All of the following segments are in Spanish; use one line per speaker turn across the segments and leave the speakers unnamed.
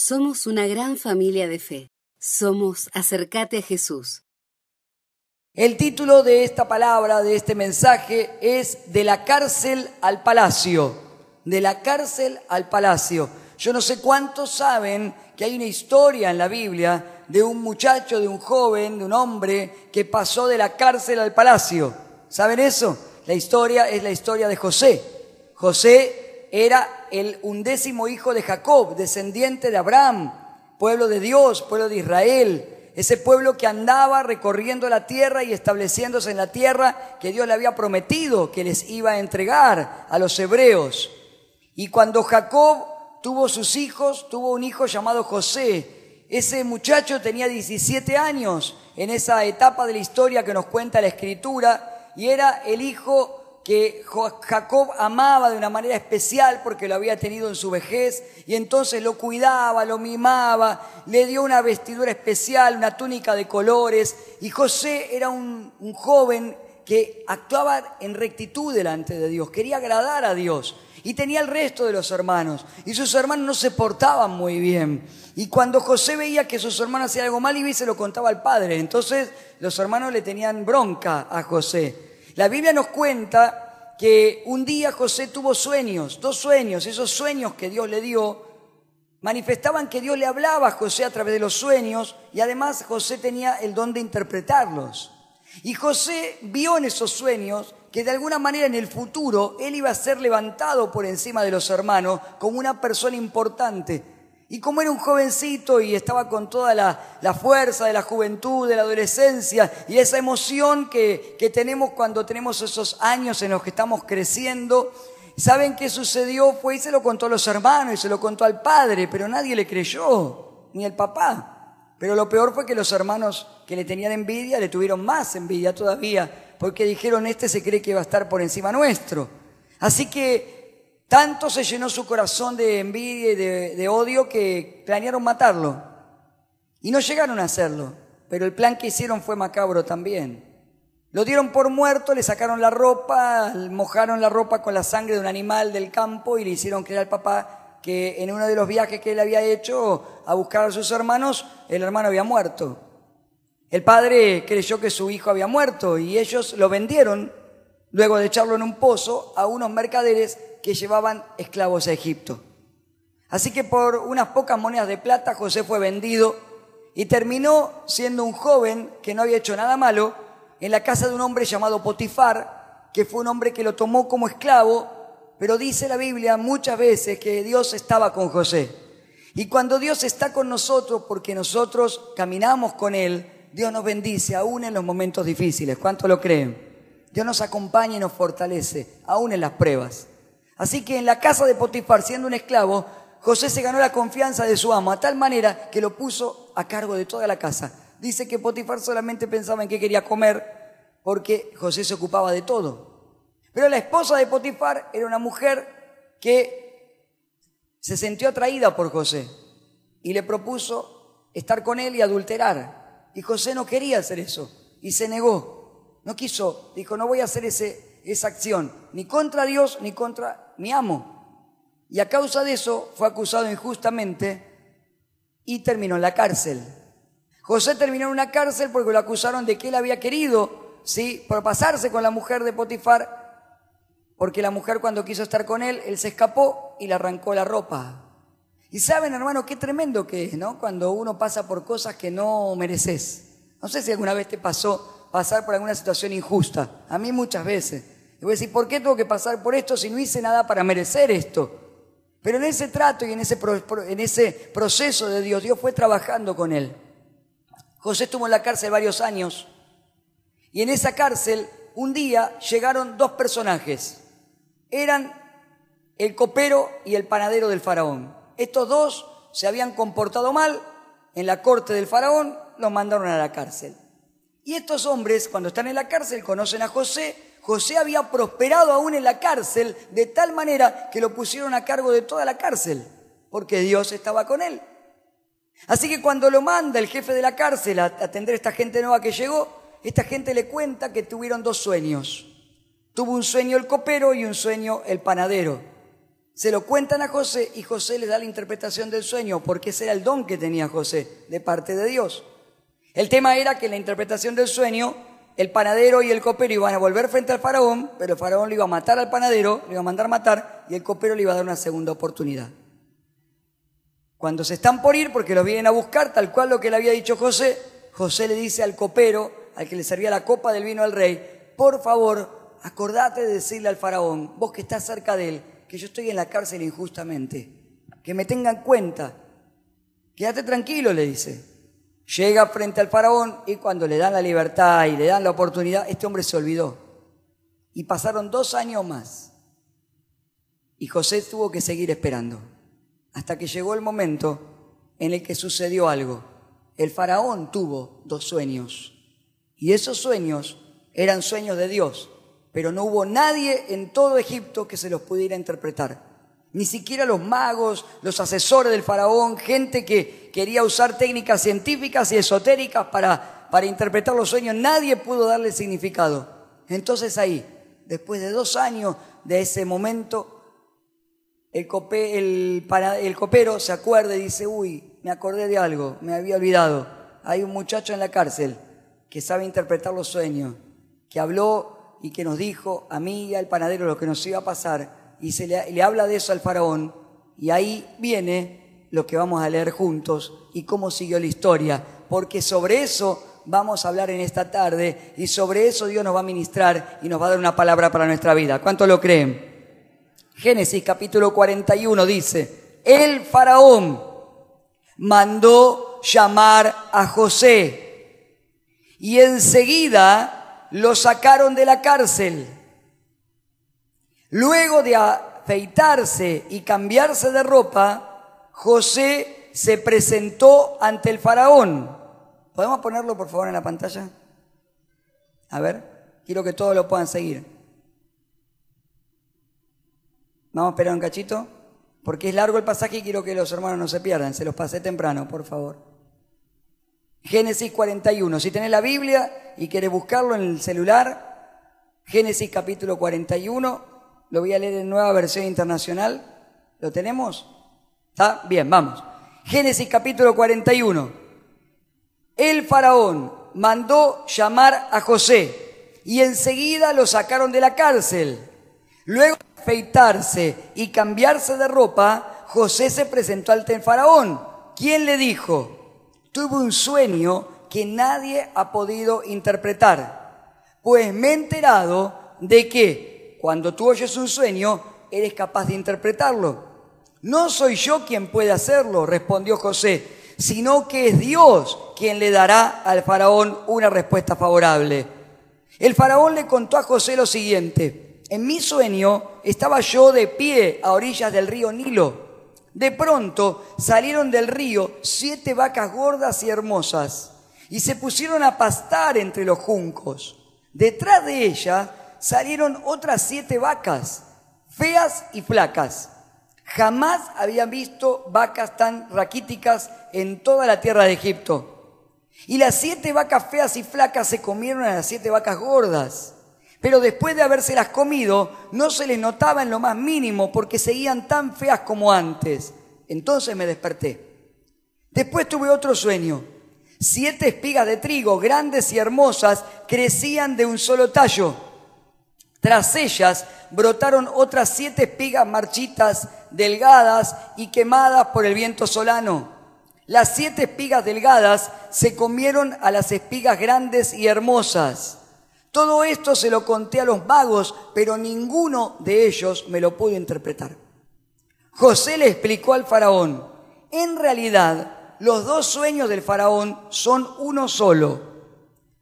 Somos una gran familia de fe. Somos Acercate a Jesús.
El título de esta palabra, de este mensaje, es De la cárcel al palacio. De la cárcel al palacio. Yo no sé cuántos saben que hay una historia en la Biblia de un muchacho, de un joven, de un hombre que pasó de la cárcel al palacio. ¿Saben eso? La historia es la historia de José. José era el undécimo hijo de Jacob, descendiente de Abraham, pueblo de Dios, pueblo de Israel ese pueblo que andaba recorriendo la tierra y estableciéndose en la tierra que Dios le había prometido que les iba a entregar a los hebreos. Y cuando Jacob tuvo sus hijos, tuvo un hijo llamado José. Ese muchacho tenía 17 años en esa etapa de la historia que nos cuenta la escritura y era el hijo que Jacob amaba de una manera especial porque lo había tenido en su vejez y entonces lo cuidaba, lo mimaba, le dio una vestidura especial, una túnica de colores y José era un, un joven que actuaba en rectitud delante de Dios, quería agradar a Dios y tenía el resto de los hermanos y sus hermanos no se portaban muy bien. Y cuando José veía que sus hermanos hacían algo mal, y se lo contaba al padre. Entonces los hermanos le tenían bronca a José. La Biblia nos cuenta que un día José tuvo sueños, dos sueños, esos sueños que Dios le dio manifestaban que Dios le hablaba a José a través de los sueños y además José tenía el don de interpretarlos. Y José vio en esos sueños que de alguna manera en el futuro él iba a ser levantado por encima de los hermanos como una persona importante y como era un jovencito y estaba con toda la, fuerza de la juventud, de la adolescencia y esa emoción que, que tenemos cuando tenemos esos años en los que estamos creciendo, ¿saben qué sucedió? Fue y se lo contó a los hermanos y se lo contó al padre, pero nadie le creyó, ni el papá. Pero lo peor fue que los hermanos que le tenían envidia le tuvieron más envidia todavía, porque dijeron, este se cree que va a estar por encima nuestro. Así que tanto se llenó su corazón de envidia y de, odio que planearon matarlo. Y no llegaron a hacerlo, pero el plan que hicieron fue macabro también. Lo dieron por muerto, le sacaron la ropa, mojaron la ropa con la sangre de un animal del campo y le hicieron creer al papá que en uno de los viajes que él había hecho a buscar a sus hermanos, el hermano había muerto. El padre creyó que su hijo había muerto y ellos lo vendieron, luego de echarlo en un pozo, a unos mercaderes que llevaban esclavos a Egipto. Así que por unas pocas monedas de plata José fue vendido y terminó siendo un joven que no había hecho nada malo en la casa de un hombre llamado Potifar, que fue un hombre que lo tomó como esclavo, pero dice la Biblia muchas veces que Dios estaba con José. Y cuando Dios está con nosotros, porque nosotros caminamos con Él, Dios nos bendice aún en los momentos difíciles. ¿Cuánto lo creen? Dios nos acompaña y nos fortalece, aún en las pruebas. Así que en la casa de Potifar, siendo un esclavo, José se ganó la confianza de su amo, a tal manera que lo puso a cargo de toda la casa. Dice que Potifar solamente pensaba en qué quería comer, porque José se ocupaba de todo. Pero la esposa de Potifar era una mujer que se sintió atraída por José y le propuso estar con él y adulterar. Y José no quería hacer eso y se negó. No quiso, dijo, no voy a hacer ese, esa acción, ni contra Dios ni contra mi amo. Y a causa de eso fue acusado injustamente y terminó en la cárcel. José terminó en una cárcel porque lo acusaron de que él había querido, ¿sí? Por pasarse con la mujer de Potifar, porque la mujer cuando quiso estar con él, él se escapó y le arrancó la ropa. Y saben, hermano, qué tremendo que es, ¿no? Cuando uno pasa por cosas que no mereces. No sé si alguna vez te pasó pasar por alguna situación injusta. A mí muchas veces. Y voy a decir, ¿por qué tengo que pasar por esto si no hice nada para merecer esto? Pero en ese trato y en ese, proceso de Dios, Dios fue trabajando con él. José estuvo en la cárcel varios años y en esa cárcel un día llegaron dos personajes. Eran el copero y el panadero del faraón. Estos dos se habían comportado mal en la corte del faraón, los mandaron a la cárcel. Y estos hombres, cuando están en la cárcel, conocen a José. José había prosperado aún en la cárcel de tal manera que lo pusieron a cargo de toda la cárcel, porque Dios estaba con él. Así que cuando lo manda el jefe de la cárcel a atender a esta gente nueva que llegó, esta gente le cuenta que tuvieron dos sueños. Tuvo un sueño el copero y un sueño el panadero. Se lo cuentan a José y José le da la interpretación del sueño, porque ese era el don que tenía José de parte de Dios. El tema era que en la interpretación del sueño, el panadero y el copero iban a volver frente al faraón, pero el faraón le iba a matar al panadero, le iba a mandar matar, y el copero le iba a dar una segunda oportunidad. Cuando se están por ir, porque los vienen a buscar, tal cual lo que le había dicho José, José le dice al copero, al que le servía la copa del vino al rey, por favor, acordate de decirle al faraón, vos que estás cerca de él, que yo estoy en la cárcel injustamente, que me tengan cuenta. Quédate tranquilo, le dice. Llega frente al faraón y cuando le dan la libertad y le dan la oportunidad, este hombre se olvidó. Y pasaron dos años más. Y José tuvo que seguir esperando. Hasta que llegó el momento en el que sucedió algo. El faraón tuvo dos sueños. Y esos sueños eran sueños de Dios pero no hubo nadie en todo Egipto que se los pudiera interpretar. Ni siquiera los magos, los asesores del faraón, gente que quería usar técnicas científicas y esotéricas para, para interpretar los sueños, nadie pudo darle significado. Entonces ahí, después de dos años de ese momento, el, el, el copero se acuerda y dice, uy, me acordé de algo, me había olvidado. Hay un muchacho en la cárcel que sabe interpretar los sueños, que habló y que nos dijo a mí y al panadero lo que nos iba a pasar y se le, habla de eso al faraón y ahí viene lo que vamos a leer juntos y cómo siguió la historia, porque sobre eso vamos a hablar en esta tarde y sobre eso Dios nos va a ministrar y nos va a dar una palabra para nuestra vida. ¿Cuánto lo creen? Génesis capítulo 41 dice, el faraón mandó llamar a José y enseguida lo sacaron de la cárcel. Luego de afeitarse y cambiarse de ropa, José se presentó ante el faraón. ¿Podemos ponerlo por favor en la pantalla? A ver, quiero que todos lo puedan seguir. Vamos a esperar un cachito, porque es largo el pasaje y quiero que los hermanos no se pierdan. Se los pasé temprano, por favor. Génesis 41. Si tenés la Biblia y querés buscarlo en el celular, Génesis capítulo 41, lo voy a leer en nueva versión internacional. ¿Lo tenemos? ¿Está? Bien, vamos. Génesis capítulo 41. El faraón mandó llamar a José y enseguida lo sacaron de la cárcel. Luego de afeitarse y cambiarse de ropa, José se presentó al faraón. ¿Quién le dijo? tuve un sueño que nadie ha podido interpretar, pues me he enterado de que cuando tú oyes un sueño, eres capaz de interpretarlo. No soy yo quien puede hacerlo, respondió José, sino que es Dios quien le dará al faraón una respuesta favorable. El faraón le contó a José lo siguiente, en mi sueño estaba yo de pie a orillas del río Nilo de pronto salieron del río siete vacas gordas y hermosas y se pusieron a pastar entre los juncos. Detrás de ellas salieron otras siete vacas, feas y flacas. Jamás habían visto vacas tan raquíticas en toda la tierra de Egipto. Y las siete vacas feas y flacas se comieron a las siete vacas gordas. Pero después de habérselas comido, no se les notaba en lo más mínimo porque seguían tan feas como antes. Entonces me desperté. Después tuve otro sueño. Siete espigas de trigo, grandes y hermosas, crecían de un solo tallo. Tras ellas brotaron otras siete espigas marchitas, delgadas y quemadas por el viento solano. Las siete espigas delgadas se comieron a las espigas grandes y hermosas. Todo esto se lo conté a los magos, pero ninguno de ellos me lo pudo interpretar. José le explicó al faraón, en realidad los dos sueños del faraón son uno solo.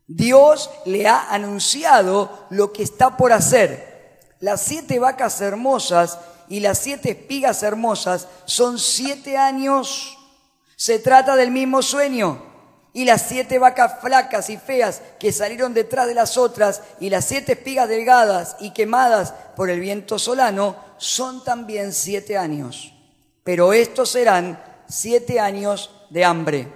Dios le ha anunciado lo que está por hacer. Las siete vacas hermosas y las siete espigas hermosas son siete años. Se trata del mismo sueño y las siete vacas flacas y feas que salieron detrás de las otras, y las siete espigas delgadas y quemadas por el viento solano, son también siete años. Pero estos serán siete años de hambre.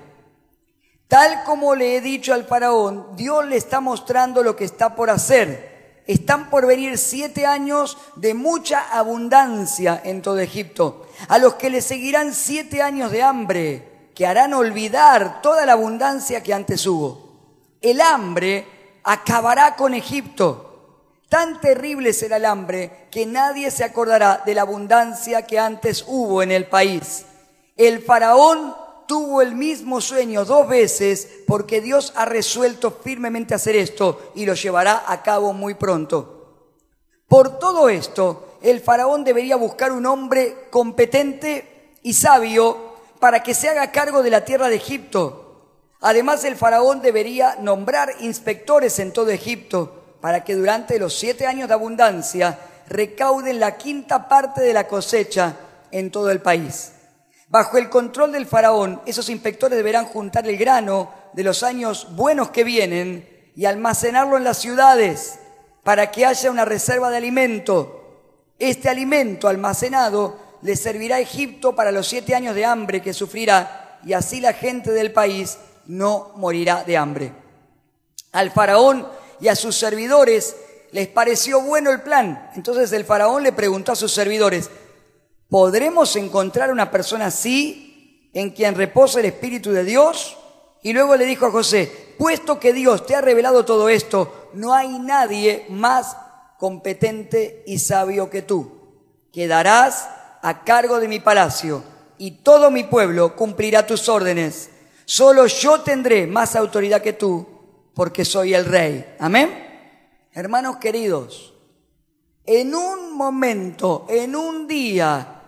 Tal como le he dicho al faraón, Dios le está mostrando lo que está por hacer. están por venir siete años de mucha abundancia en todo Egipto, a los que le seguirán siete años de hambre, que harán olvidar toda la abundancia que antes hubo. El hambre acabará con Egipto. Tan terrible será el hambre que nadie se acordará de la abundancia que antes hubo en el país. El faraón tuvo el mismo sueño dos veces porque Dios ha resuelto firmemente hacer esto y lo llevará a cabo muy pronto. Por todo esto, el faraón debería buscar un hombre competente y sabio para que se haga cargo de la tierra de Egipto. Además, el faraón debería nombrar inspectores en todo Egipto para que durante los siete años de abundancia recauden la quinta parte de la cosecha en todo el país. Bajo el control del faraón, esos inspectores deberán juntar el grano de los años buenos que vienen y almacenarlo en las ciudades para que haya una reserva de alimento. Este alimento almacenado le servirá a Egipto para los siete años de hambre que sufrirá y así la gente del país no morirá de hambre. Al faraón y a sus servidores les pareció bueno el plan. Entonces el faraón le preguntó a sus servidores, ¿Podremos encontrar una persona así en quien reposa el Espíritu de Dios? Y luego le dijo a José, puesto que Dios te ha revelado todo esto, no hay nadie más competente y sabio que tú. Quedarás a cargo de mi palacio y todo mi pueblo cumplirá tus órdenes. Solo yo tendré más autoridad que tú porque soy el rey. Amén. Hermanos queridos, en un momento, en un día,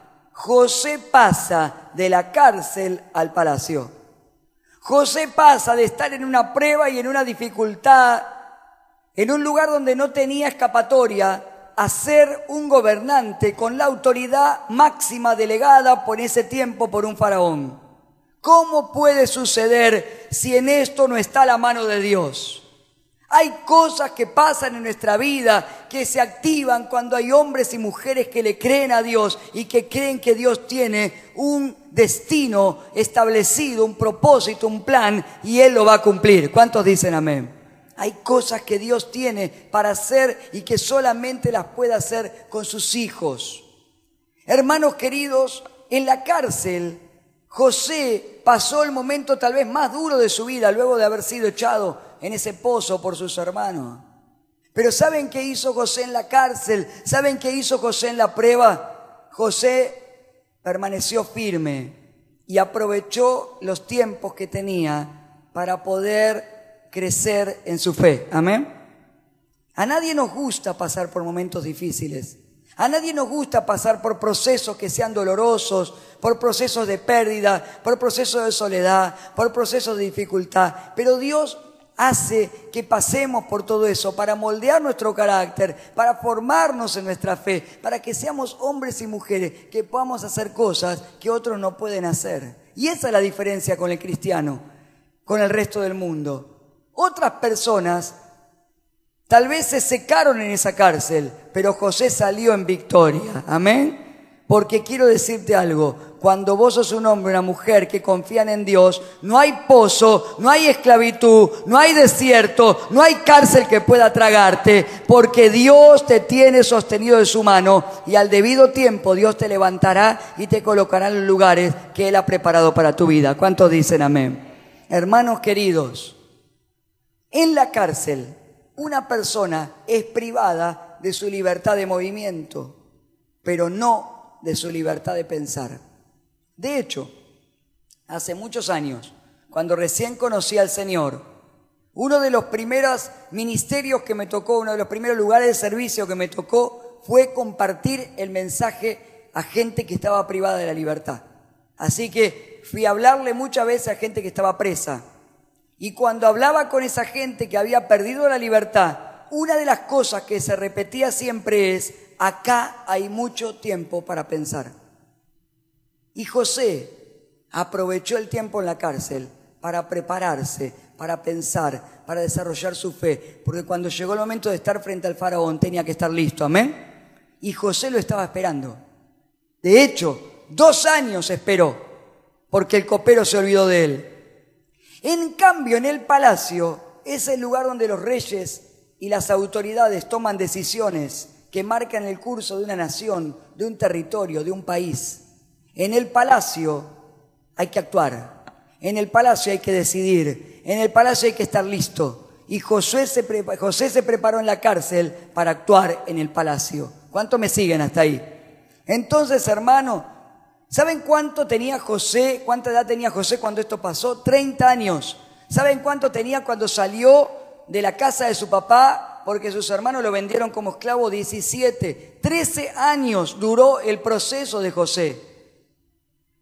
José pasa de la cárcel al palacio. José pasa de estar en una prueba y en una dificultad, en un lugar donde no tenía escapatoria, a ser un gobernante con la autoridad máxima delegada por ese tiempo por un faraón. ¿Cómo puede suceder si en esto no está la mano de Dios? Hay cosas que pasan en nuestra vida que se activan cuando hay hombres y mujeres que le creen a Dios y que creen que Dios tiene un destino establecido, un propósito, un plan y Él lo va a cumplir. ¿Cuántos dicen amén? Hay cosas que Dios tiene para hacer y que solamente las puede hacer con sus hijos. Hermanos queridos, en la cárcel José pasó el momento tal vez más duro de su vida luego de haber sido echado en ese pozo por sus hermanos. Pero ¿saben qué hizo José en la cárcel? ¿Saben qué hizo José en la prueba? José permaneció firme y aprovechó los tiempos que tenía para poder crecer en su fe. Amén. A nadie nos gusta pasar por momentos difíciles. A nadie nos gusta pasar por procesos que sean dolorosos, por procesos de pérdida, por procesos de soledad, por procesos de dificultad. Pero Dios hace que pasemos por todo eso para moldear nuestro carácter, para formarnos en nuestra fe, para que seamos hombres y mujeres que podamos hacer cosas que otros no pueden hacer. Y esa es la diferencia con el cristiano, con el resto del mundo. Otras personas tal vez se secaron en esa cárcel, pero José salió en victoria. Amén. Porque quiero decirte algo, cuando vos sos un hombre, una mujer que confían en Dios, no hay pozo, no hay esclavitud, no hay desierto, no hay cárcel que pueda tragarte, porque Dios te tiene sostenido de su mano y al debido tiempo Dios te levantará y te colocará en los lugares que Él ha preparado para tu vida. ¿Cuántos dicen amén? Hermanos queridos, en la cárcel una persona es privada de su libertad de movimiento, pero no de su libertad de pensar. De hecho, hace muchos años, cuando recién conocí al Señor, uno de los primeros ministerios que me tocó, uno de los primeros lugares de servicio que me tocó, fue compartir el mensaje a gente que estaba privada de la libertad. Así que fui a hablarle muchas veces a gente que estaba presa. Y cuando hablaba con esa gente que había perdido la libertad, una de las cosas que se repetía siempre es, acá hay mucho tiempo para pensar. Y José aprovechó el tiempo en la cárcel para prepararse, para pensar, para desarrollar su fe, porque cuando llegó el momento de estar frente al faraón tenía que estar listo, amén. Y José lo estaba esperando. De hecho, dos años esperó, porque el copero se olvidó de él. En cambio, en el palacio es el lugar donde los reyes y las autoridades toman decisiones que marcan el curso de una nación, de un territorio, de un país, en el palacio hay que actuar, en el palacio hay que decidir, en el palacio hay que estar listo. Y José se, José se preparó en la cárcel para actuar en el palacio. ¿Cuánto me siguen hasta ahí? Entonces, hermano, ¿saben cuánto tenía José? ¿Cuánta edad tenía José cuando esto pasó? 30 años. ¿Saben cuánto tenía cuando salió de la casa de su papá porque sus hermanos lo vendieron como esclavo 17. 13 años duró el proceso de José.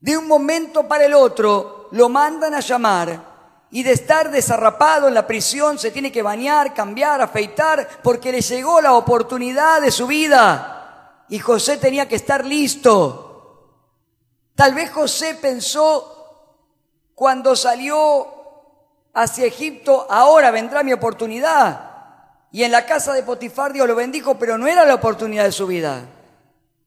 De un momento para el otro lo mandan a llamar y de estar desarrapado en la prisión se tiene que bañar, cambiar, afeitar, porque le llegó la oportunidad de su vida. Y José tenía que estar listo. Tal vez José pensó cuando salió hacia Egipto, ahora vendrá mi oportunidad. Y en la casa de Potifar Dios lo bendijo, pero no era la oportunidad de su vida.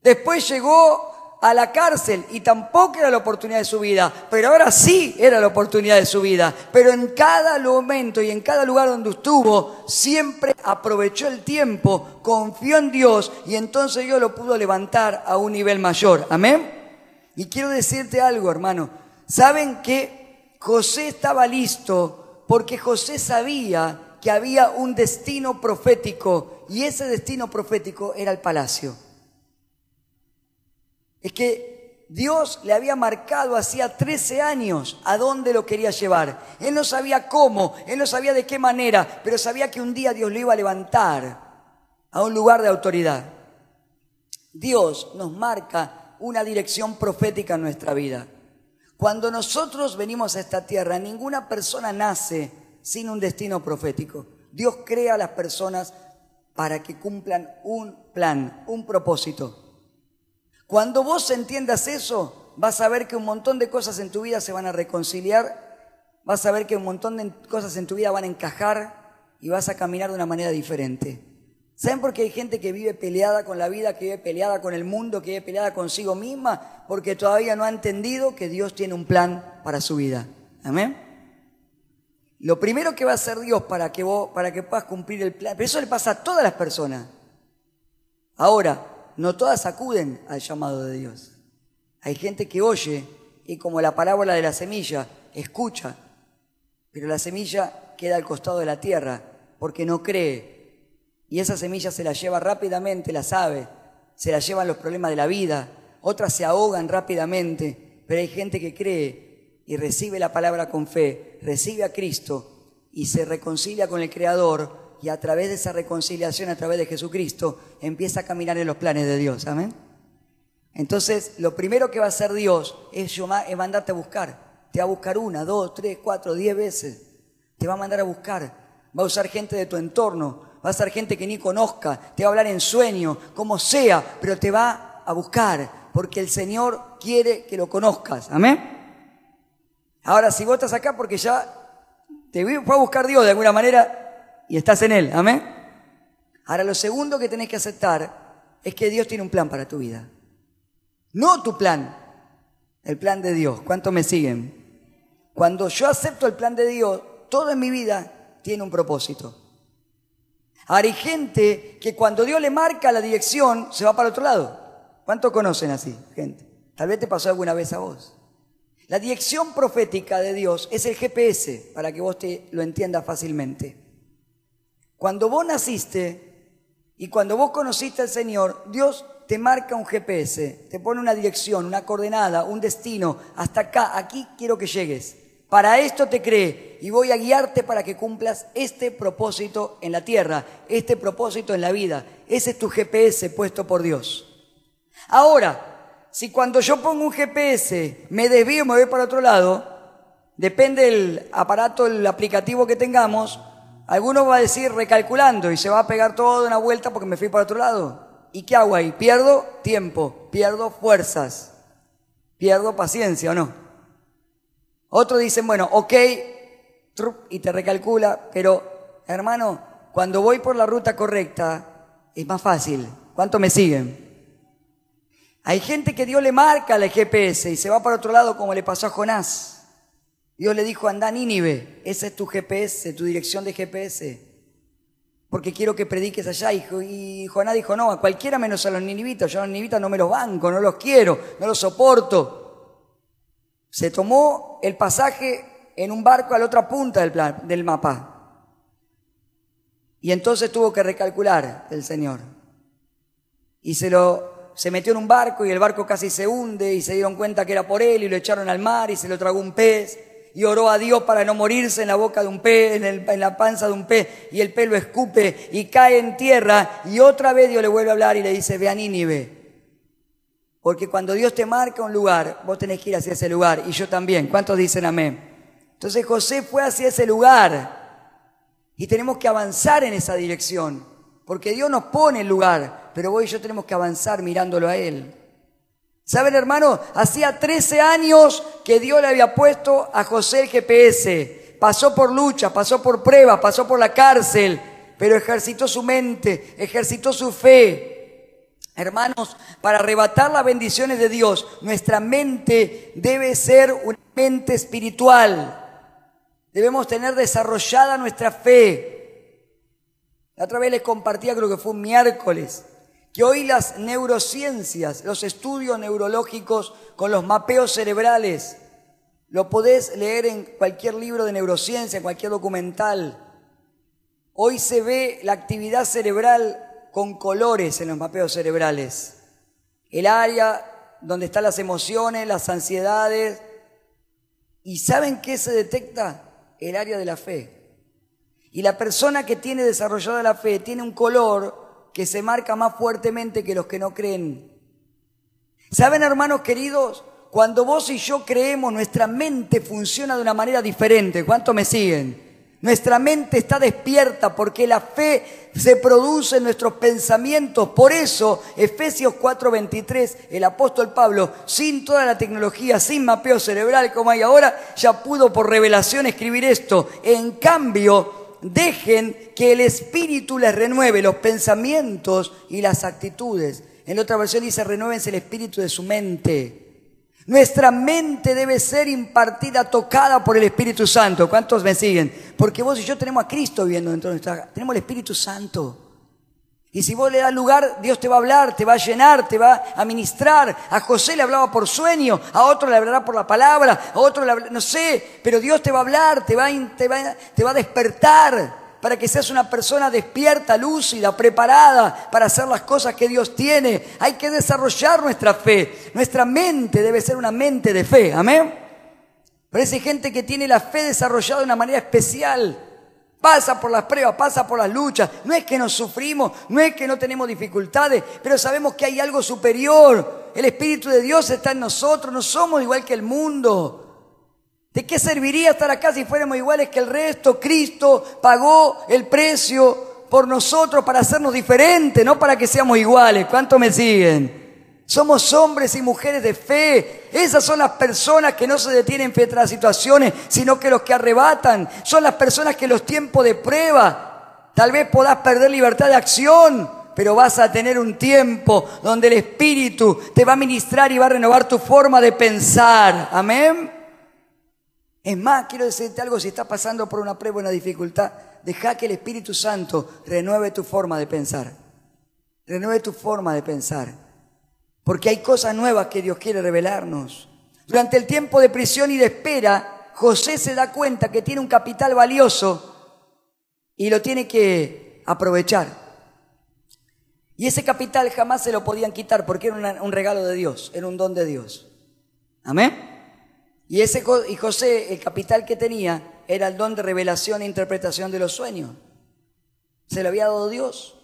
Después llegó a la cárcel y tampoco era la oportunidad de su vida, pero ahora sí era la oportunidad de su vida. Pero en cada momento y en cada lugar donde estuvo, siempre aprovechó el tiempo, confió en Dios y entonces Dios lo pudo levantar a un nivel mayor. Amén. Y quiero decirte algo, hermano. ¿Saben que José estaba listo porque José sabía que había un destino profético y ese destino profético era el palacio. Es que Dios le había marcado hacía 13 años a dónde lo quería llevar. Él no sabía cómo, él no sabía de qué manera, pero sabía que un día Dios lo iba a levantar a un lugar de autoridad. Dios nos marca una dirección profética en nuestra vida. Cuando nosotros venimos a esta tierra, ninguna persona nace sin un destino profético. Dios crea a las personas para que cumplan un plan, un propósito. Cuando vos entiendas eso, vas a ver que un montón de cosas en tu vida se van a reconciliar, vas a ver que un montón de cosas en tu vida van a encajar y vas a caminar de una manera diferente. ¿Saben por qué hay gente que vive peleada con la vida, que vive peleada con el mundo, que vive peleada consigo misma? Porque todavía no ha entendido que Dios tiene un plan para su vida. Amén. Lo primero que va a hacer Dios para que vos, para que puedas cumplir el plan, pero eso le pasa a todas las personas. Ahora, no todas acuden al llamado de Dios. Hay gente que oye y como la parábola de la semilla, escucha, pero la semilla queda al costado de la tierra porque no cree. Y esa semilla se la lleva rápidamente, la sabe, se la llevan los problemas de la vida, otras se ahogan rápidamente, pero hay gente que cree y recibe la palabra con fe, recibe a Cristo y se reconcilia con el Creador y a través de esa reconciliación, a través de Jesucristo, empieza a caminar en los planes de Dios. Amén. Entonces, lo primero que va a hacer Dios es, es mandarte a buscar. Te va a buscar una, dos, tres, cuatro, diez veces. Te va a mandar a buscar. Va a usar gente de tu entorno. Va a ser gente que ni conozca. Te va a hablar en sueño, como sea, pero te va a buscar. Porque el Señor quiere que lo conozcas. Amén. Ahora, si vos estás acá porque ya te fue a buscar Dios de alguna manera y estás en Él, amén. Ahora, lo segundo que tenés que aceptar es que Dios tiene un plan para tu vida. No tu plan, el plan de Dios. ¿Cuánto me siguen? Cuando yo acepto el plan de Dios, todo en mi vida tiene un propósito. Hay gente que cuando Dios le marca la dirección, se va para otro lado. ¿Cuánto conocen así, gente? Tal vez te pasó alguna vez a vos. La dirección profética de Dios es el GPS, para que vos te lo entiendas fácilmente. Cuando vos naciste y cuando vos conociste al Señor, Dios te marca un GPS, te pone una dirección, una coordenada, un destino. Hasta acá, aquí quiero que llegues. Para esto te cree y voy a guiarte para que cumplas este propósito en la tierra, este propósito en la vida. Ese es tu GPS puesto por Dios. Ahora, si cuando yo pongo un GPS me desvío, me voy para otro lado, depende del aparato, el aplicativo que tengamos, alguno va a decir recalculando y se va a pegar todo de una vuelta porque me fui para otro lado. ¿Y qué hago ahí? Pierdo tiempo, pierdo fuerzas, pierdo paciencia o no. Otros dicen, bueno, ok, y te recalcula, pero hermano, cuando voy por la ruta correcta, es más fácil. ¿Cuánto me siguen? Hay gente que Dios le marca el GPS y se va para otro lado como le pasó a Jonás. Dios le dijo, anda Nínive, ese es tu GPS, tu dirección de GPS. porque quiero que prediques allá. Y Jonás dijo, no, a cualquiera menos a los ninivitas. Yo a los ninivitas no me los banco, no los quiero, no los soporto. Se tomó el pasaje en un barco a la otra punta del, del mapa. Y entonces tuvo que recalcular el Señor. Y se lo se metió en un barco y el barco casi se hunde y se dieron cuenta que era por él y lo echaron al mar y se lo tragó un pez y oró a Dios para no morirse en la boca de un pez, en, la panza de un pez, y el pez lo escupe y cae en tierra, y otra vez Dios le vuelve a hablar y le dice, ve a Nínive. Porque cuando Dios te marca un lugar, vos tenés que ir hacia ese lugar, y yo también. ¿Cuántos dicen amén? Entonces José fue hacia ese lugar, y tenemos que avanzar en esa dirección, porque Dios nos pone el lugar, pero vos y yo tenemos que avanzar mirándolo a Él. ¿Saben, hermano? Hacía 13 años que Dios le había puesto a José el GPS. Pasó por lucha, pasó por prueba, pasó por la cárcel, pero ejercitó su mente, ejercitó su fe. Hermanos, para arrebatar las bendiciones de Dios, nuestra mente debe ser una mente espiritual. Debemos tener desarrollada nuestra fe. La otra vez les compartía, creo que fue un miércoles, que hoy las neurociencias, los estudios neurológicos con los mapeos cerebrales, lo podés leer en cualquier libro de neurociencia, en cualquier documental. Hoy se ve la actividad cerebral con colores en los mapeos cerebrales. El área donde están las emociones, las ansiedades. ¿Y saben qué se detecta? El área de la fe. Y la persona que tiene desarrollada la fe tiene un color que se marca más fuertemente que los que no creen. ¿Saben, hermanos queridos? Cuando vos y yo creemos, nuestra mente funciona de una manera diferente. ¿Cuánto me siguen? Nuestra mente está despierta porque la fe se produce en nuestros pensamientos. Por eso, Efesios 4:23, el apóstol Pablo, sin toda la tecnología, sin mapeo cerebral como hay ahora, ya pudo por revelación escribir esto. En cambio, dejen que el Espíritu les renueve los pensamientos y las actitudes. En otra versión dice, renuévense el espíritu de su mente. Nuestra mente debe ser impartida, tocada por el Espíritu Santo. ¿Cuántos me siguen? Porque vos y yo tenemos a Cristo viviendo dentro de nuestra... Tenemos el Espíritu Santo. Y si vos le das lugar, Dios te va a hablar, te va a llenar, te va a ministrar. A José le hablaba por sueño, a otro le hablará por la palabra, a otro le no sé, pero Dios te va a hablar, te va, te va, te va a despertar para que seas una persona despierta, lúcida, preparada para hacer las cosas que Dios tiene. Hay que desarrollar nuestra fe. Nuestra mente debe ser una mente de fe. Amén. Parece gente que tiene la fe desarrollada de una manera especial pasa por las pruebas, pasa por las luchas. No es que nos sufrimos, no es que no tenemos dificultades, pero sabemos que hay algo superior. El Espíritu de Dios está en nosotros, no somos igual que el mundo. ¿De qué serviría estar acá si fuéramos iguales que el resto? Cristo pagó el precio por nosotros para hacernos diferentes, no para que seamos iguales. ¿Cuánto me siguen? Somos hombres y mujeres de fe. Esas son las personas que no se detienen frente a las situaciones, sino que los que arrebatan. Son las personas que los tiempos de prueba, tal vez podás perder libertad de acción, pero vas a tener un tiempo donde el Espíritu te va a ministrar y va a renovar tu forma de pensar. Amén. Es más, quiero decirte algo, si estás pasando por una prueba, una dificultad, deja que el Espíritu Santo renueve tu forma de pensar. Renueve tu forma de pensar. Porque hay cosas nuevas que Dios quiere revelarnos. Durante el tiempo de prisión y de espera, José se da cuenta que tiene un capital valioso y lo tiene que aprovechar. Y ese capital jamás se lo podían quitar porque era un regalo de Dios, era un don de Dios. Amén. Y, ese, y José, el capital que tenía, era el don de revelación e interpretación de los sueños. Se lo había dado Dios.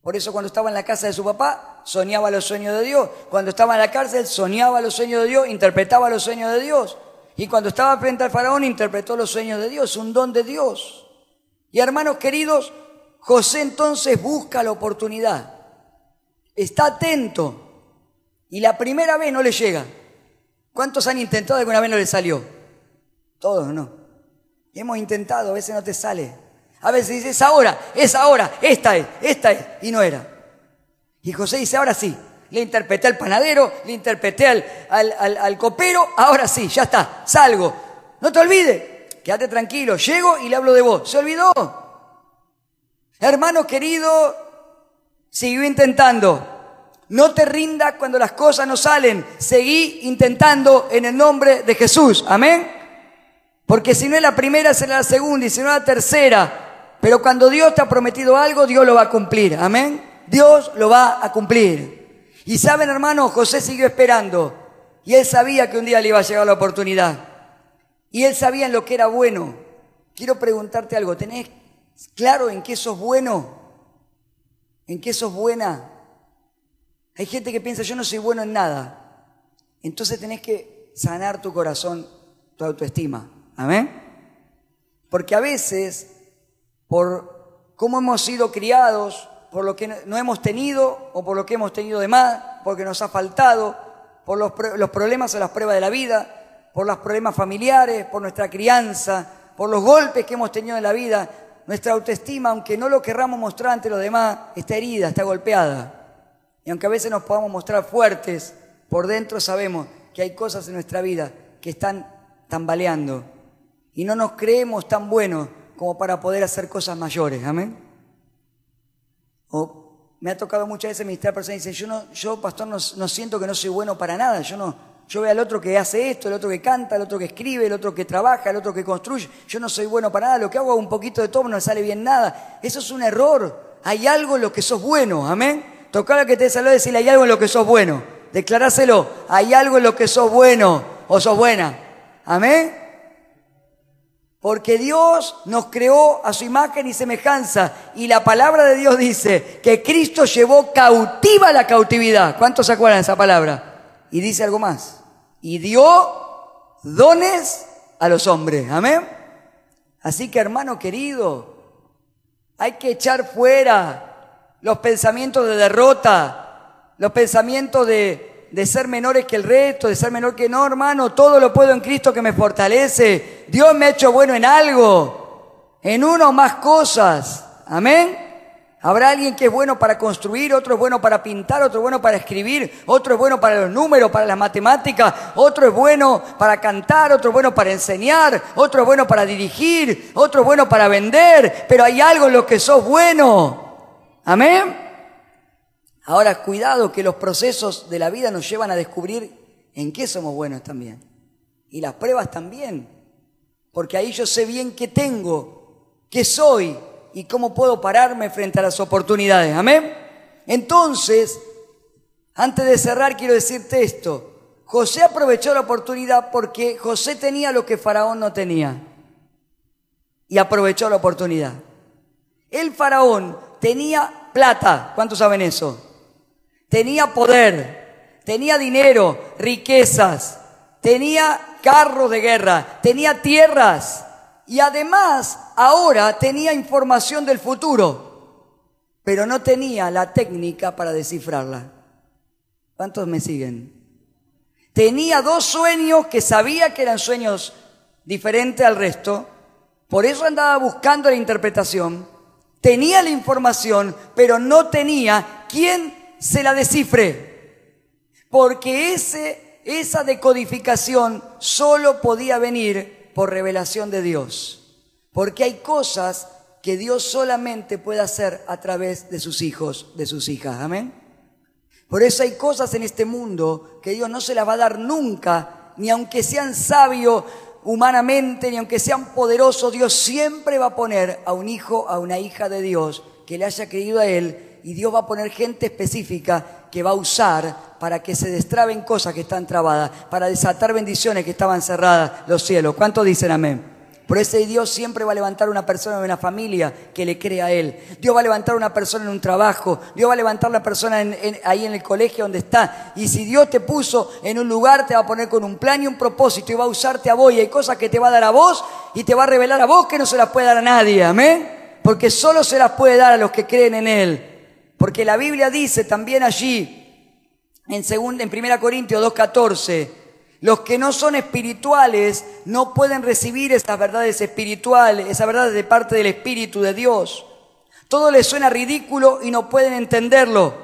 Por eso cuando estaba en la casa de su papá, soñaba los sueños de Dios. Cuando estaba en la cárcel, soñaba los sueños de Dios, interpretaba los sueños de Dios. Y cuando estaba frente al faraón, interpretó los sueños de Dios, un don de Dios. Y hermanos queridos, José entonces busca la oportunidad. Está atento. Y la primera vez no le llega. ¿Cuántos han intentado alguna vez no le salió? Todos, ¿no? hemos intentado, a veces no te sale. A veces dice, es ahora, es ahora, esta es, esta es, y no era. Y José dice, ahora sí, le interpreté al panadero, le interpreté al, al, al, copero, ahora sí, ya está, salgo. No te olvides, quédate tranquilo, llego y le hablo de vos. ¿Se olvidó? Hermano querido, siguió intentando. No te rindas cuando las cosas no salen. Seguí intentando en el nombre de Jesús. Amén. Porque si no es la primera, será la segunda y si no la tercera. Pero cuando Dios te ha prometido algo, Dios lo va a cumplir. Amén. Dios lo va a cumplir. Y saben, hermano, José siguió esperando. Y él sabía que un día le iba a llegar la oportunidad. Y él sabía en lo que era bueno. Quiero preguntarte algo. ¿Tenés claro en qué sos bueno? ¿En qué sos buena? Hay gente que piensa, yo no soy bueno en nada. Entonces tenés que sanar tu corazón, tu autoestima. Amén. Porque a veces, por cómo hemos sido criados, por lo que no hemos tenido o por lo que hemos tenido de más, porque nos ha faltado, por los, problemas o las pruebas de la vida, por los problemas familiares, por nuestra crianza, por los golpes que hemos tenido en la vida, nuestra autoestima, aunque no lo querramos mostrar ante los demás, está herida, está golpeada. Y aunque a veces nos podamos mostrar fuertes, por dentro sabemos que hay cosas en nuestra vida que están tambaleando. Y no nos creemos tan buenos como para poder hacer cosas mayores. Amén. O me ha tocado muchas veces ministrar personas y dicen, yo, no, yo pastor, no, siento que no soy bueno para nada. Yo no, yo veo al otro que hace esto, el otro que canta, el otro que escribe, el otro que trabaja, el otro que construye. Yo no soy bueno para nada. Lo que hago es un poquito de todo, no me sale bien nada. Eso es un error. Hay algo en lo que sos bueno. Amén. Tocar a que te y decirle, hay algo en lo que sos bueno. Declaráselo, hay algo en lo que sos bueno o sos buena. Amén. Porque Dios nos creó a su imagen y semejanza. Y la palabra de Dios dice que Cristo llevó cautiva la cautividad. ¿Cuántos se acuerdan de esa palabra? Y dice algo más. Y dio dones a los hombres. Amén. Así que hermano querido, hay que echar fuera los pensamientos de derrota, los pensamientos de, ser menores que el resto, de ser menor que no, hermano, todo lo puedo en Cristo que me fortalece. Dios me ha hecho bueno en algo, en uno o más cosas. Amén. Habrá alguien que es bueno para construir, otro es bueno para pintar, otro es bueno para escribir, otro es bueno para los números, para las matemáticas, otro es bueno para cantar, otro es bueno para enseñar, otro es bueno para dirigir, otro es bueno para vender, pero hay algo en lo que sos bueno. Amén. Ahora, cuidado que los procesos de la vida nos llevan a descubrir en qué somos buenos también. Y las pruebas también. Porque ahí yo sé bien qué tengo, qué soy y cómo puedo pararme frente a las oportunidades. Amén. Entonces, antes de cerrar, quiero decirte esto. José aprovechó la oportunidad porque José tenía lo que Faraón no tenía. Y aprovechó la oportunidad. El Faraón tenía plata. ¿Cuántos saben eso? Tenía poder, tenía dinero, riquezas, tenía carros de guerra, tenía tierras y además ahora tenía información del futuro, pero no tenía la técnica para descifrarla. ¿Cuántos me siguen? Tenía dos sueños que sabía que eran sueños diferentes al resto, por eso andaba buscando la interpretación Tenía la información, pero no tenía quien se la descifre. Porque ese, esa decodificación solo podía venir por revelación de Dios. Porque hay cosas que Dios solamente puede hacer a través de sus hijos, de sus hijas. Amén. Por eso hay cosas en este mundo que Dios no se las va a dar nunca, ni aunque sean sabios humanamente, ni aunque sean poderosos, Dios siempre va a poner a un hijo, a una hija de Dios que le haya creído a Él, y Dios va a poner gente específica que va a usar para que se destraben cosas que están trabadas, para desatar bendiciones que estaban cerradas los cielos. ¿Cuántos dicen amén? Por eso Dios siempre va a levantar una persona en una familia que le crea a Él. Dios va a levantar una persona en un trabajo. Dios va a levantar una persona ahí en el colegio donde está. Y si Dios te puso en un lugar, te va a poner con un plan y un propósito y va a usarte a vos. Y hay cosas que te va a dar a vos y te va a revelar a vos que no se las puede dar a nadie. Amén. Porque solo se las puede dar a los que creen en Él. Porque la Biblia dice también allí, en, segunda, en 1 Corintios 2.14, los que no son espirituales no pueden recibir estas verdades espirituales, esas verdades de parte del Espíritu de Dios. Todo les suena ridículo y no pueden entenderlo.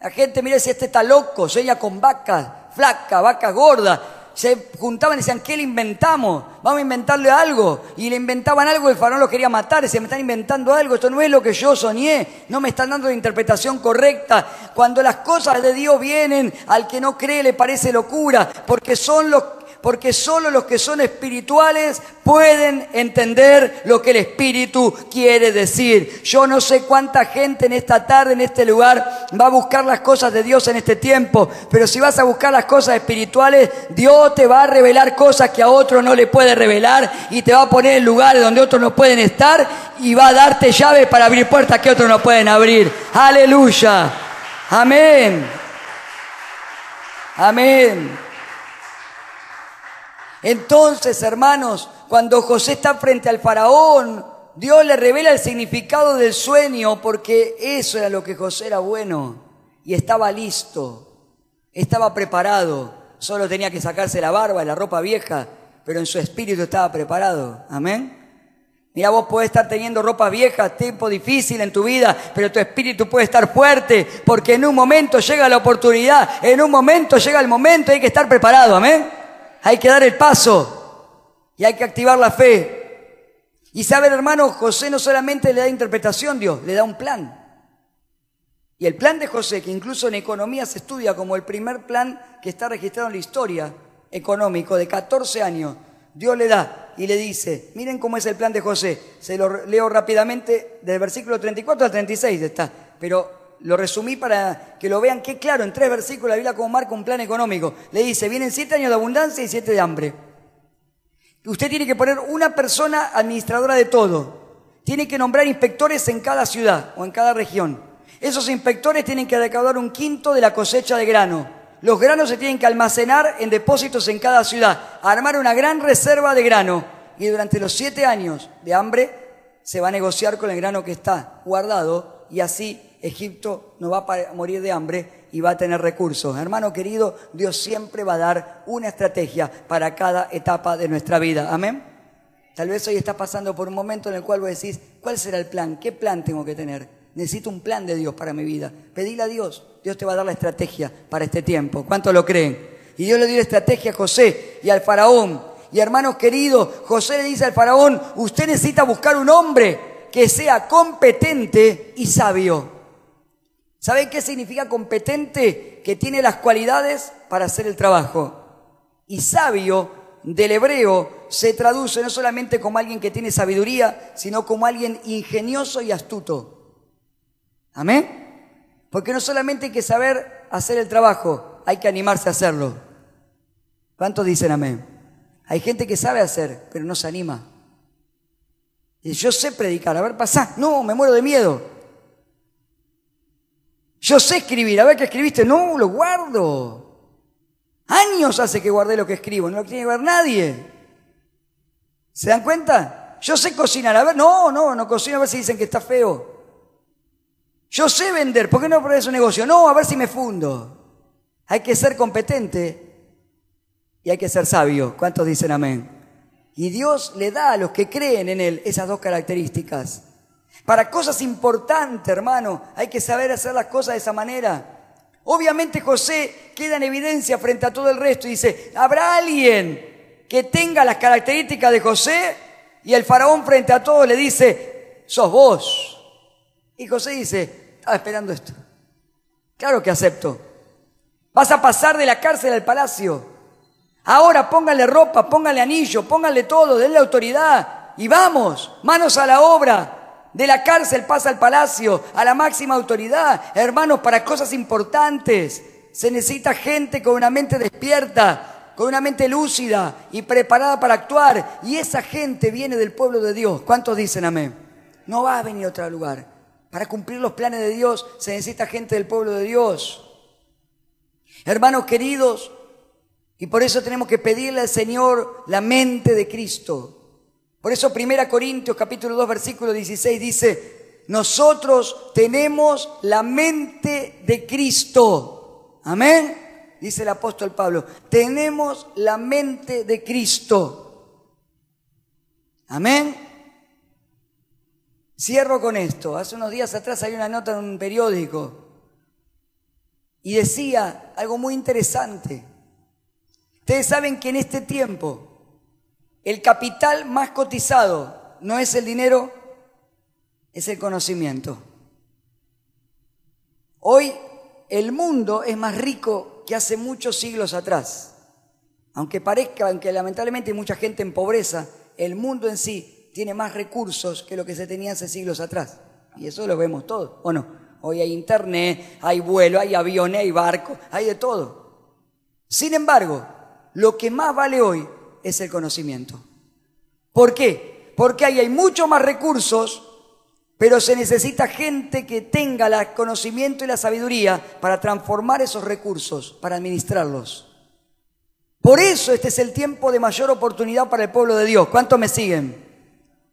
La gente mira si este está loco, sueña con vacas, flaca, vacas gordas, se juntaban y decían, ¿qué le inventamos? Vamos a inventarle algo. Y le inventaban algo, el faraón lo quería matar, se me están inventando algo, esto no es lo que yo soñé, no me están dando la interpretación correcta. Cuando las cosas de Dios vienen, al que no cree le parece locura, porque son los porque solo los que son espirituales pueden entender lo que el Espíritu quiere decir. Yo no sé cuánta gente en esta tarde, en este lugar, va a buscar las cosas de Dios en este tiempo, pero si vas a buscar las cosas espirituales, Dios te va a revelar cosas que a otro no le puede revelar y te va a poner en lugares donde otros no pueden estar y va a darte llaves para abrir puertas que otros no pueden abrir. Aleluya. Amén. Amén. Entonces, hermanos, cuando José está frente al faraón, Dios le revela el significado del sueño porque eso era lo que José era bueno y estaba listo, estaba preparado, solo tenía que sacarse la barba y la ropa vieja, pero en su espíritu estaba preparado. Amén. Mira, vos podés estar teniendo ropa vieja, tiempo difícil en tu vida, pero tu espíritu puede estar fuerte, porque en un momento llega la oportunidad, en un momento llega el momento, hay que estar preparado, amén hay que dar el paso y hay que activar la fe. Y saben, hermano, José no solamente le da interpretación Dios, le da un plan. Y el plan de José, que incluso en economía se estudia como el primer plan que está registrado en la historia económico de 14 años, Dios le da y le dice, miren cómo es el plan de José. Se lo leo rápidamente del versículo 34 al 36 está, pero lo resumí para que lo vean qué claro, en tres versículos la Biblia como marca un plan económico. Le dice, vienen siete años de abundancia y siete de hambre. Usted tiene que poner una persona administradora de todo. Tiene que nombrar inspectores en cada ciudad o en cada región. Esos inspectores tienen que recaudar un quinto de la cosecha de grano. Los granos se tienen que almacenar en depósitos en cada ciudad, armar una gran reserva de grano. Y durante los siete años de hambre se va a negociar con el grano que está guardado y así Egipto no va a morir de hambre y va a tener recursos. Hermano querido, Dios siempre va a dar una estrategia para cada etapa de nuestra vida. Amén. Tal vez hoy estás pasando por un momento en el cual vos decís, ¿cuál será el plan? ¿Qué plan tengo que tener? Necesito un plan de Dios para mi vida. Pedile a Dios. Dios te va a dar la estrategia para este tiempo. ¿Cuántos lo creen? Y Dios le dio la estrategia a José y al faraón. Y hermanos queridos, José le dice al faraón, usted necesita buscar un hombre que sea competente y sabio. ¿Saben qué significa competente? Que tiene las cualidades para hacer el trabajo. Y sabio del hebreo se traduce no solamente como alguien que tiene sabiduría, sino como alguien ingenioso y astuto. ¿Amén? Porque no solamente hay que saber hacer el trabajo, hay que animarse a hacerlo. ¿Cuántos dicen amén? Hay gente que sabe hacer, pero no se anima. Y yo sé predicar, a ver, pasá. No, me muero de miedo. Yo sé escribir, a ver qué escribiste. No, lo guardo. Años hace que guardé lo que escribo, no lo tiene que ver nadie. ¿Se dan cuenta? Yo sé cocinar, a ver, no, no, no cocino a ver si dicen que está feo. Yo sé vender, ¿por qué no pones un negocio? No, a ver si me fundo. Hay que ser competente y hay que ser sabio. ¿Cuántos dicen amén? Y Dios le da a los que creen en Él esas dos características. Para cosas importantes, hermano, hay que saber hacer las cosas de esa manera. Obviamente José queda en evidencia frente a todo el resto y dice, ¿habrá alguien que tenga las características de José? Y el faraón frente a todos le dice, sos vos. Y José dice, estaba esperando esto. Claro que acepto. Vas a pasar de la cárcel al palacio. Ahora póngale ropa, póngale anillo, póngale todo, denle autoridad. Y vamos, manos a la obra. De la cárcel pasa al palacio, a la máxima autoridad. Hermanos, para cosas importantes se necesita gente con una mente despierta, con una mente lúcida y preparada para actuar. Y esa gente viene del pueblo de Dios. ¿Cuántos dicen amén? No va a venir a otro lugar. Para cumplir los planes de Dios se necesita gente del pueblo de Dios. Hermanos queridos, y por eso tenemos que pedirle al Señor la mente de Cristo. Por eso 1 Corintios capítulo 2 versículo 16 dice, nosotros tenemos la mente de Cristo. Amén. Dice el apóstol Pablo, tenemos la mente de Cristo. Amén. Cierro con esto. Hace unos días atrás hay una nota en un periódico y decía algo muy interesante. Ustedes saben que en este tiempo el capital más cotizado no es el dinero, es el conocimiento. Hoy el mundo es más rico que hace muchos siglos atrás. Aunque parezca, aunque lamentablemente hay mucha gente en pobreza, el mundo en sí tiene más recursos que lo que se tenía hace siglos atrás. Y eso lo vemos todo, ¿o no? Hoy hay internet, hay vuelo, hay aviones, hay barcos, hay de todo. Sin embargo, lo que más vale hoy es el conocimiento. ¿Por qué? Porque ahí hay muchos más recursos pero se necesita gente que tenga el conocimiento y la sabiduría para transformar esos recursos, para administrarlos. Por eso este es el tiempo de mayor oportunidad para el pueblo de Dios. ¿Cuántos me siguen?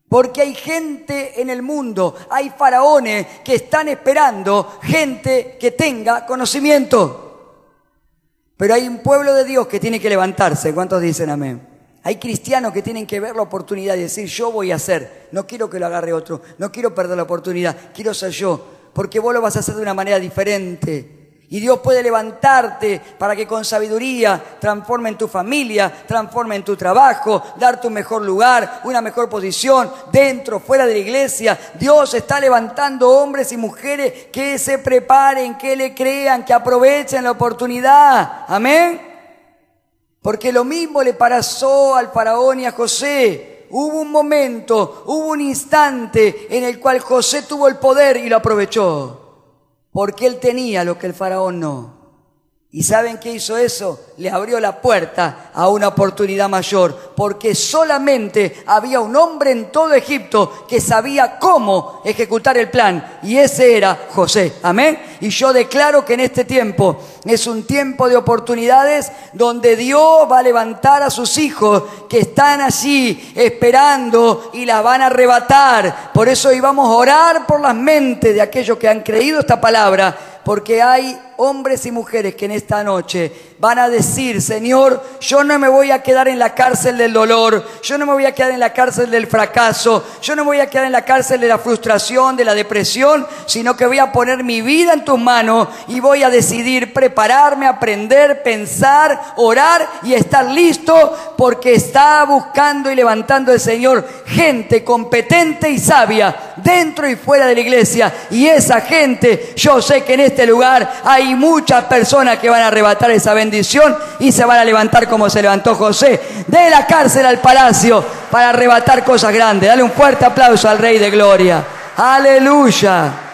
Porque hay gente en el mundo, hay faraones que están esperando gente que tenga conocimiento. Pero hay un pueblo de Dios que tiene que levantarse. ¿Cuántos dicen amén? Hay cristianos que tienen que ver la oportunidad y decir, yo voy a hacer, no quiero que lo agarre otro, no quiero perder la oportunidad, quiero ser yo, porque vos lo vas a hacer de una manera diferente. Y Dios puede levantarte para que con sabiduría transforme en tu familia, transforme en tu trabajo, darte un mejor lugar, una mejor posición, dentro, fuera de la iglesia. Dios está levantando hombres y mujeres que se preparen, que le crean, que aprovechen la oportunidad. Amén. Porque lo mismo le pasó al faraón y a José. Hubo un momento, hubo un instante en el cual José tuvo el poder y lo aprovechó. Porque él tenía lo que el faraón no. ¿Y saben qué hizo eso? Le abrió la puerta a una oportunidad mayor, porque solamente había un hombre en todo Egipto que sabía cómo ejecutar el plan, y ese era José. Amén. Y yo declaro que en este tiempo es un tiempo de oportunidades donde Dios va a levantar a sus hijos que están allí esperando y las van a arrebatar. Por eso hoy vamos a orar por las mentes de aquellos que han creído esta palabra porque hay hombres y mujeres que en esta noche van a decir, Señor, yo no me voy a quedar en la cárcel del dolor, yo no me voy a quedar en la cárcel del fracaso, yo no me voy a quedar en la cárcel de la frustración, de la depresión, sino que voy a poner mi vida en tus manos y voy a decidir prepararme, aprender, pensar, orar y estar listo porque está buscando y levantando el Señor gente competente y sabia dentro y fuera de la iglesia. Y esa gente, yo sé que en este lugar hay muchas personas que van a arrebatar esa bendición y se van a levantar como se levantó José, de la cárcel al palacio, para arrebatar cosas grandes. Dale un fuerte aplauso al Rey de Gloria. Aleluya.